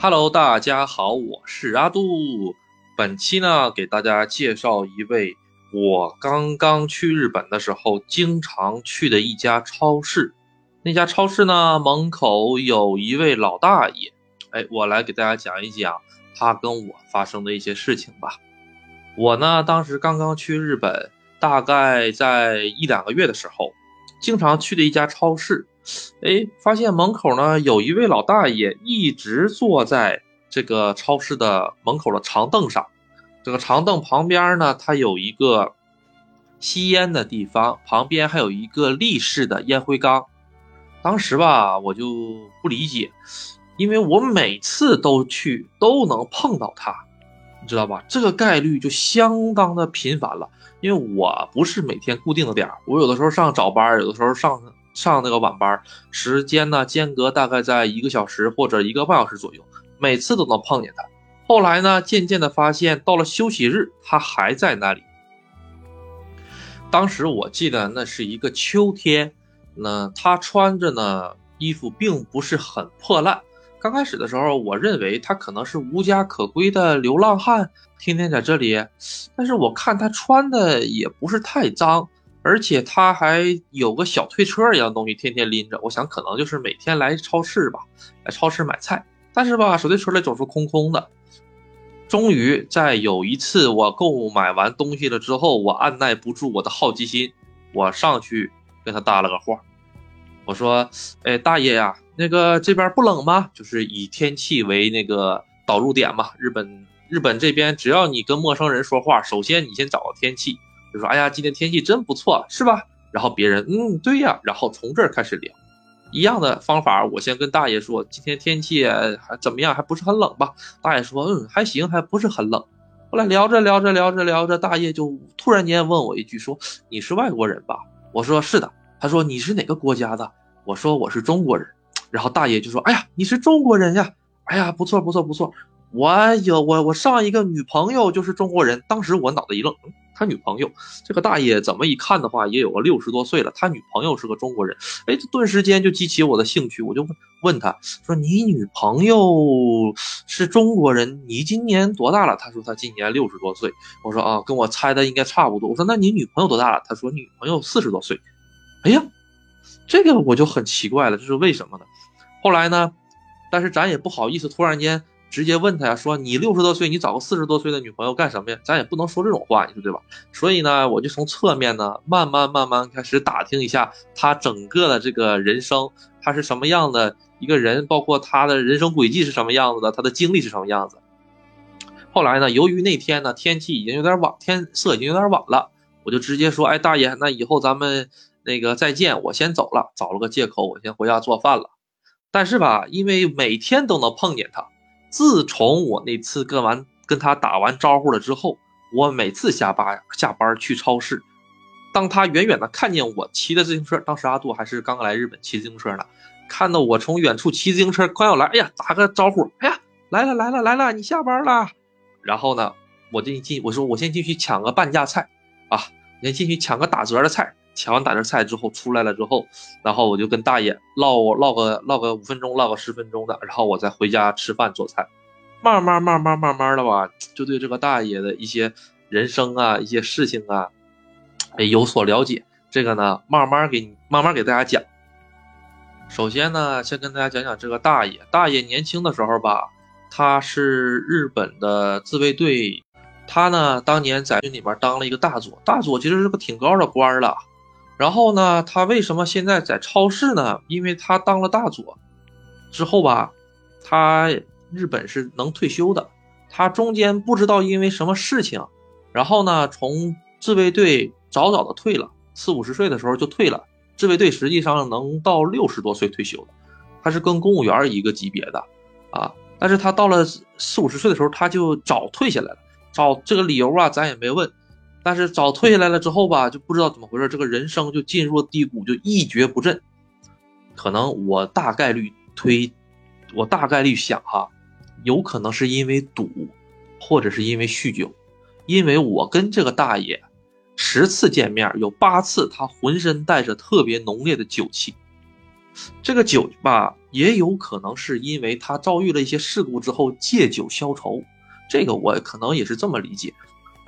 Hello，大家好，我是阿杜。本期呢，给大家介绍一位我刚刚去日本的时候经常去的一家超市。那家超市呢，门口有一位老大爷。哎，我来给大家讲一讲他跟我发生的一些事情吧。我呢，当时刚刚去日本，大概在一两个月的时候，经常去的一家超市。哎，发现门口呢有一位老大爷一直坐在这个超市的门口的长凳上。这个长凳旁边呢，它有一个吸烟的地方，旁边还有一个立式的烟灰缸。当时吧，我就不理解，因为我每次都去都能碰到他，你知道吧？这个概率就相当的频繁了。因为我不是每天固定的点儿我有的时候上早班，有的时候上。上那个晚班，时间呢间隔大概在一个小时或者一个半小时左右，每次都能碰见他。后来呢，渐渐的发现到了休息日，他还在那里。当时我记得那是一个秋天，那他穿着呢衣服并不是很破烂。刚开始的时候，我认为他可能是无家可归的流浪汉，天天在这里。但是我看他穿的也不是太脏。而且他还有个小推车一样东西，天天拎着。我想可能就是每天来超市吧，来超市买菜。但是吧，手推车里总是空空的。终于在有一次我购买完东西了之后，我按耐不住我的好奇心，我上去跟他搭了个话。我说：“哎，大爷呀，那个这边不冷吗？就是以天气为那个导入点嘛。日本日本这边，只要你跟陌生人说话，首先你先找个天气。”就说：“哎呀，今天天气真不错，是吧？”然后别人，嗯，对呀。然后从这儿开始聊，一样的方法，我先跟大爷说：“今天天气还怎么样？还不是很冷吧？”大爷说：“嗯，还行，还不是很冷。”后来聊着聊着聊着聊着，大爷就突然间问我一句：“说你是外国人吧？”我说：“是的。”他说：“你是哪个国家的？”我说：“我是中国人。”然后大爷就说：“哎呀，你是中国人呀！哎呀，不错不错不错。我有我我上一个女朋友就是中国人。”当时我脑袋一愣。他女朋友，这个大爷怎么一看的话，也有个六十多岁了。他女朋友是个中国人，哎，这顿时间就激起我的兴趣。我就问他说：“你女朋友是中国人，你今年多大了？”他说：“他今年六十多岁。”我说：“啊，跟我猜的应该差不多。”我说：“那你女朋友多大了？”他说：“女朋友四十多岁。”哎呀，这个我就很奇怪了，这是为什么呢？后来呢，但是咱也不好意思突然间。直接问他呀，说你六十多岁，你找个四十多岁的女朋友干什么呀？咱也不能说这种话，你说对吧？所以呢，我就从侧面呢，慢慢慢慢开始打听一下他整个的这个人生，他是什么样的一个人，包括他的人生轨迹是什么样子的，他的经历是什么样子。后来呢，由于那天呢天气已经有点晚，天色已经有点晚了，我就直接说，哎，大爷，那以后咱们那个再见，我先走了，找了个借口，我先回家做饭了。但是吧，因为每天都能碰见他。自从我那次跟完跟他打完招呼了之后，我每次下班下班去超市，当他远远的看见我骑的自行车，当时阿杜还是刚来日本骑自行车呢，看到我从远处骑自行车快要来，哎呀，打个招呼，哎呀，来了来了来了，你下班了。然后呢，我就进，我说我先进去抢个半价菜啊，先进去抢个打折的菜。抢完打折菜之后出来了之后，然后我就跟大爷唠唠个唠个五分钟，唠个十分钟的，然后我再回家吃饭做菜，慢慢慢慢慢慢的吧，就对这个大爷的一些人生啊、一些事情啊，有所了解。这个呢，慢慢给你慢慢给大家讲。首先呢，先跟大家讲讲这个大爷。大爷年轻的时候吧，他是日本的自卫队，他呢当年在军里边当了一个大佐，大佐其实是个挺高的官了。然后呢，他为什么现在在超市呢？因为他当了大佐之后吧，他日本是能退休的。他中间不知道因为什么事情，然后呢，从自卫队早早的退了，四五十岁的时候就退了。自卫队实际上能到六十多岁退休的，他是跟公务员一个级别的啊。但是他到了四五十岁的时候，他就早退下来了。找这个理由啊，咱也没问。但是早退下来了之后吧，就不知道怎么回事，这个人生就进入了低谷，就一蹶不振。可能我大概率推，我大概率想哈，有可能是因为赌，或者是因为酗酒。因为我跟这个大爷十次见面，有八次他浑身带着特别浓烈的酒气。这个酒吧也有可能是因为他遭遇了一些事故之后借酒消愁，这个我可能也是这么理解。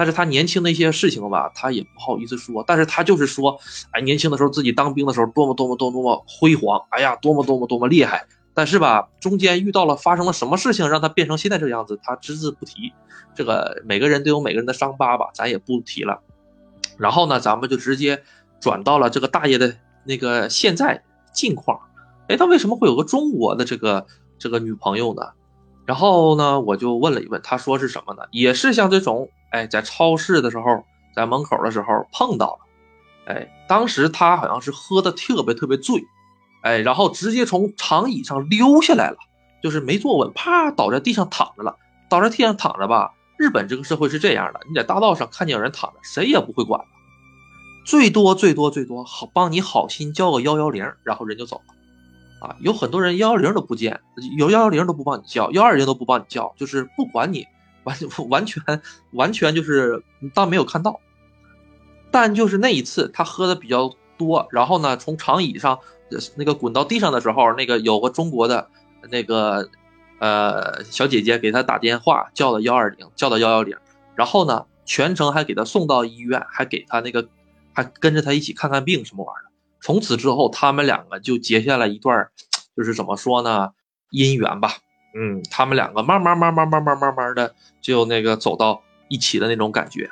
但是他年轻的一些事情吧，他也不好意思说。但是他就是说，哎，年轻的时候自己当兵的时候多么多么多么多么辉煌，哎呀，多么多么多么厉害。但是吧，中间遇到了发生了什么事情，让他变成现在这个样子，他只字不提。这个每个人都有每个人的伤疤吧，咱也不提了。然后呢，咱们就直接转到了这个大爷的那个现在近况。哎，他为什么会有个中国的这个这个女朋友呢？然后呢，我就问了一问，他说是什么呢？也是像这种，哎，在超市的时候，在门口的时候碰到了，哎，当时他好像是喝的特别特别醉，哎，然后直接从长椅上溜下来了，就是没坐稳，啪倒在地上躺着了。倒在地上躺着吧。日本这个社会是这样的，你在大道上看见有人躺着，谁也不会管，最多最多最多好帮你好心叫个幺幺零，然后人就走了。啊，有很多人幺幺零都不见，有幺幺零都不帮你叫，幺二零都不帮你叫，就是不管你，完 完全完全就是当没有看到。但就是那一次，他喝的比较多，然后呢，从长椅上那个滚到地上的时候，那个有个中国的那个呃小姐姐给他打电话，叫了幺二零，叫到幺幺零，然后呢，全程还给他送到医院，还给他那个还跟着他一起看看病什么玩意儿。从此之后，他们两个就结下了一段，就是怎么说呢，姻缘吧。嗯，他们两个慢慢、慢慢、慢慢、慢慢的就那个走到一起的那种感觉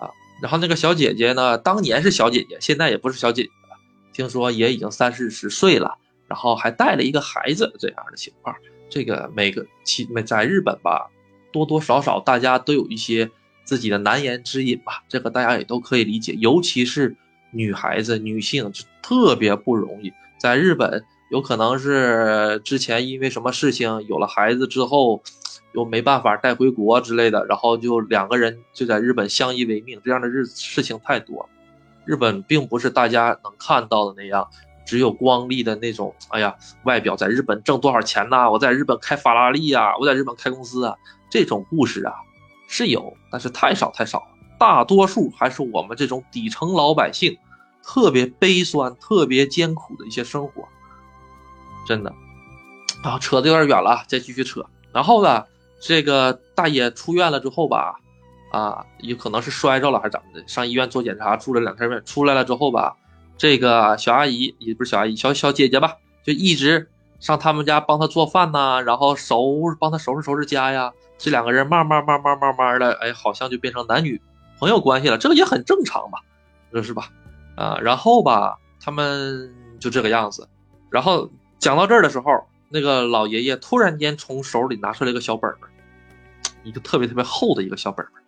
啊。然后那个小姐姐呢，当年是小姐姐，现在也不是小姐姐了，听说也已经三四十岁了，然后还带了一个孩子这样的情况。这个每个其在日本吧，多多少少大家都有一些自己的难言之隐吧，这个大家也都可以理解，尤其是。女孩子、女性就特别不容易，在日本有可能是之前因为什么事情有了孩子之后，又没办法带回国之类的，然后就两个人就在日本相依为命，这样的日事情太多了。日本并不是大家能看到的那样，只有光丽的那种。哎呀，外表在日本挣多少钱呐？我在日本开法拉利呀，我在日本开公司啊，这种故事啊是有，但是太少太少了。大多数还是我们这种底层老百姓，特别悲酸、特别艰苦的一些生活，真的。啊，扯的有点远了，再继续扯。然后呢，这个大爷出院了之后吧，啊，有可能是摔着了还是怎么的，上医院做检查，住了两天院，出来了之后吧，这个小阿姨也不是小阿姨，小小姐姐吧，就一直上他们家帮他做饭呐，然后收帮他收拾收拾家呀。这两个人慢慢慢慢慢慢的，哎，好像就变成男女。朋友关系了，这个也很正常吧，这是吧？啊，然后吧，他们就这个样子。然后讲到这儿的时候，那个老爷爷突然间从手里拿出来一个小本本，一个特别特别厚的一个小本本。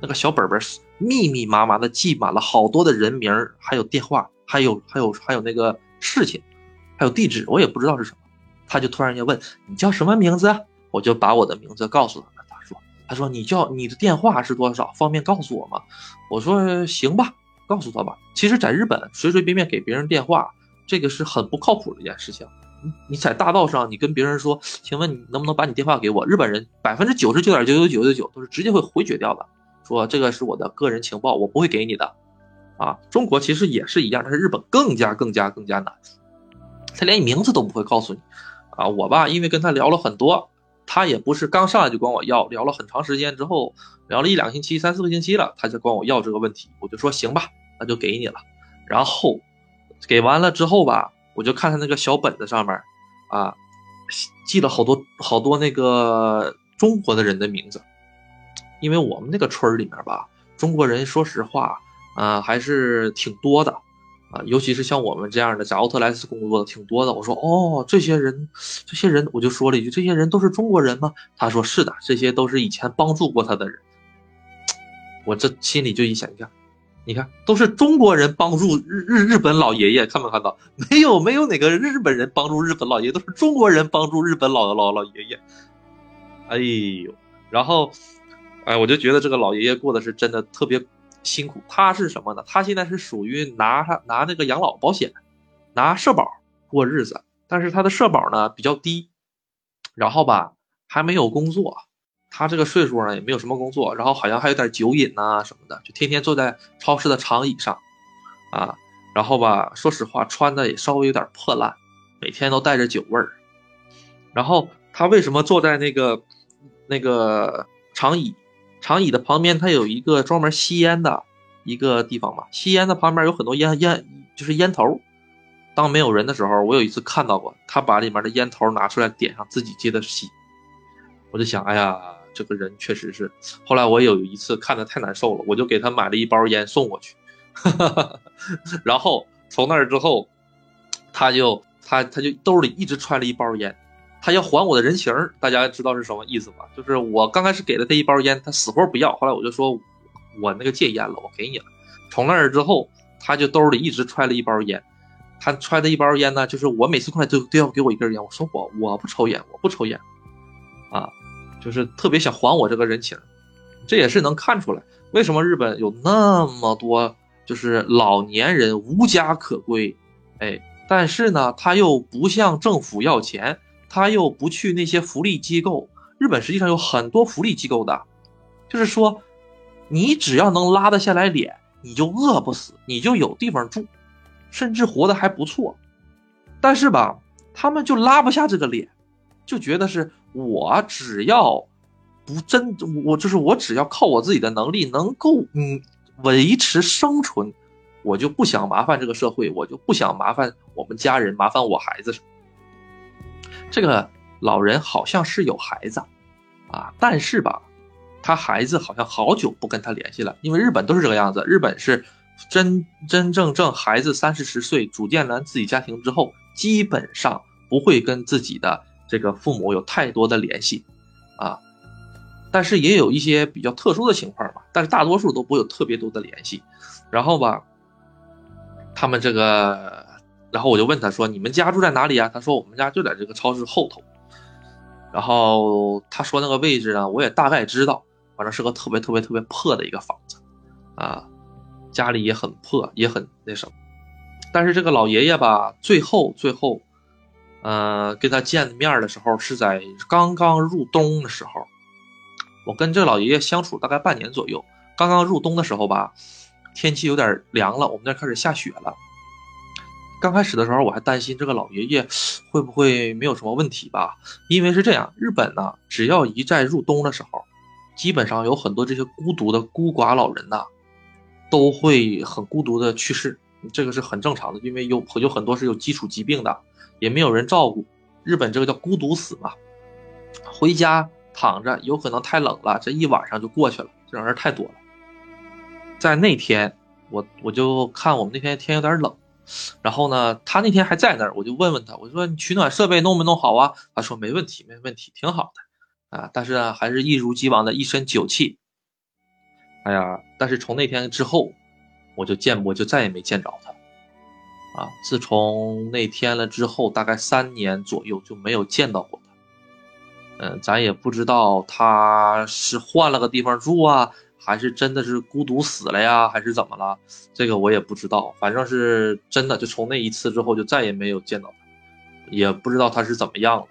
那个小本本密密麻麻的记满了好多的人名，还有电话，还有还有还有那个事情，还有地址，我也不知道是什么。他就突然间问：“你叫什么名字？”我就把我的名字告诉他。他说他说：“你叫你的电话是多少？方便告诉我吗？”我说：“行吧，告诉他吧。”其实，在日本随随便便给别人电话，这个是很不靠谱的一件事情。你在大道上，你跟别人说：“请问你能不能把你电话给我？”日本人百分之九十九点九九九九九都是直接会回绝掉的，说这个是我的个人情报，我不会给你的。啊，中国其实也是一样，但是日本更加更加更加难，他连你名字都不会告诉你。啊，我吧，因为跟他聊了很多。他也不是刚上来就管我要，聊了很长时间之后，聊了一两个星期、三四个星期了，他就管我要这个问题，我就说行吧，那就给你了。然后给完了之后吧，我就看他那个小本子上面，啊，记了好多好多那个中国的人的名字，因为我们那个村里面吧，中国人说实话啊还是挺多的。啊，尤其是像我们这样的在奥特莱斯工作的挺多的。我说哦，这些人，这些人，我就说了一句，这些人都是中国人吗？他说是的，这些都是以前帮助过他的人。我这心里就一想，你看，你看，都是中国人帮助日日日本老爷爷，看没看到？没有，没有哪个日本人帮助日本老爷，都是中国人帮助日本老老老爷爷。哎呦，然后，哎，我就觉得这个老爷爷过的是真的特别。辛苦，他是什么呢？他现在是属于拿他拿那个养老保险，拿社保过日子，但是他的社保呢比较低，然后吧还没有工作，他这个岁数呢也没有什么工作，然后好像还有点酒瘾呐什么的，就天天坐在超市的长椅上，啊，然后吧说实话穿的也稍微有点破烂，每天都带着酒味儿。然后他为什么坐在那个那个长椅长椅的旁边？他有一个专门吸烟的一个地方嘛，吸烟的旁边有很多烟烟，就是烟头。当没有人的时候，我有一次看到过他把里面的烟头拿出来点上，自己接着吸。我就想，哎呀，这个人确实是。后来我有一次看的太难受了，我就给他买了一包烟送过去。然后从那儿之后，他就他他就兜里一直揣了一包烟，他要还我的人情大家知道是什么意思吧？就是我刚开始给了他一包烟，他死活不要。后来我就说，我那个戒烟了，我给你了。从那儿之后，他就兜里一直揣了一包烟。他揣的一包烟呢，就是我每次过来都都要给我一根烟。我说我我不抽烟，我不抽烟，啊，就是特别想还我这个人情。这也是能看出来，为什么日本有那么多就是老年人无家可归，哎，但是呢，他又不向政府要钱，他又不去那些福利机构。日本实际上有很多福利机构的，就是说，你只要能拉得下来脸，你就饿不死，你就有地方住。甚至活得还不错，但是吧，他们就拉不下这个脸，就觉得是我只要不真，我就是我只要靠我自己的能力能够嗯维持生存，我就不想麻烦这个社会，我就不想麻烦我们家人，麻烦我孩子。这个老人好像是有孩子啊，但是吧，他孩子好像好久不跟他联系了，因为日本都是这个样子，日本是。真真正正孩子三四十岁组建完自己家庭之后，基本上不会跟自己的这个父母有太多的联系，啊，但是也有一些比较特殊的情况吧，但是大多数都不会有特别多的联系。然后吧，他们这个，然后我就问他说：“你们家住在哪里啊？”他说：“我们家就在这个超市后头。”然后他说那个位置呢，我也大概知道，反正是个特别特别特别破的一个房子，啊。家里也很破，也很那什么，但是这个老爷爷吧，最后最后，呃，跟他见面的时候是在刚刚入冬的时候。我跟这老爷爷相处大概半年左右，刚刚入冬的时候吧，天气有点凉了，我们那开始下雪了。刚开始的时候我还担心这个老爷爷会不会没有什么问题吧，因为是这样，日本呢，只要一在入冬的时候，基本上有很多这些孤独的孤寡老人呐。都会很孤独的去世，这个是很正常的，因为有有很多是有基础疾病的，也没有人照顾。日本这个叫孤独死嘛，回家躺着，有可能太冷了，这一晚上就过去了，这种人太多了。在那天，我我就看我们那天天有点冷，然后呢，他那天还在那儿，我就问问他，我说你取暖设备弄没弄好啊？他说没问题，没问题，挺好的啊，但是呢，还是一如既往的一身酒气。哎呀！但是从那天之后，我就见我就再也没见着他，啊！自从那天了之后，大概三年左右就没有见到过他。嗯，咱也不知道他是换了个地方住啊，还是真的是孤独死了呀，还是怎么了？这个我也不知道。反正是真的，就从那一次之后就再也没有见到他，也不知道他是怎么样了。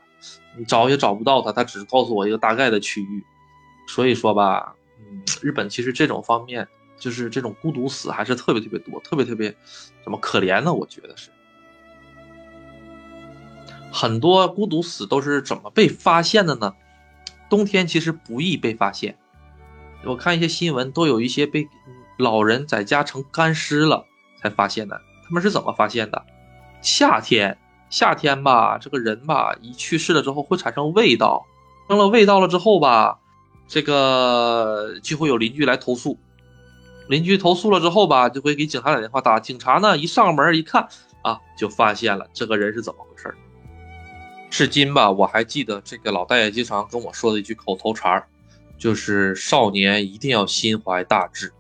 你找也找不到他，他只是告诉我一个大概的区域。所以说吧。嗯，日本其实这种方面，就是这种孤独死还是特别特别多，特别特别怎么可怜呢？我觉得是很多孤独死都是怎么被发现的呢？冬天其实不易被发现，我看一些新闻都有一些被老人在家成干尸了才发现的。他们是怎么发现的？夏天，夏天吧，这个人吧一去世了之后会产生味道，生了味道了之后吧。这个就会有邻居来投诉，邻居投诉了之后吧，就会给警察打电话。打警察呢，一上门一看啊，就发现了这个人是怎么回事至今吧，我还记得这个老大爷经常跟我说的一句口头禅儿就是“少年一定要心怀大志”。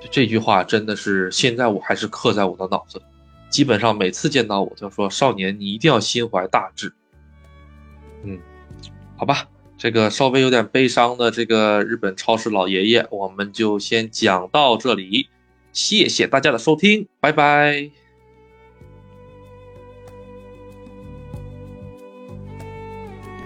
就这句话真的是现在我还是刻在我的脑子里，基本上每次见到我就说：“少年，你一定要心怀大志。”嗯，好吧。这个稍微有点悲伤的这个日本超市老爷爷，我们就先讲到这里，谢谢大家的收听，拜拜。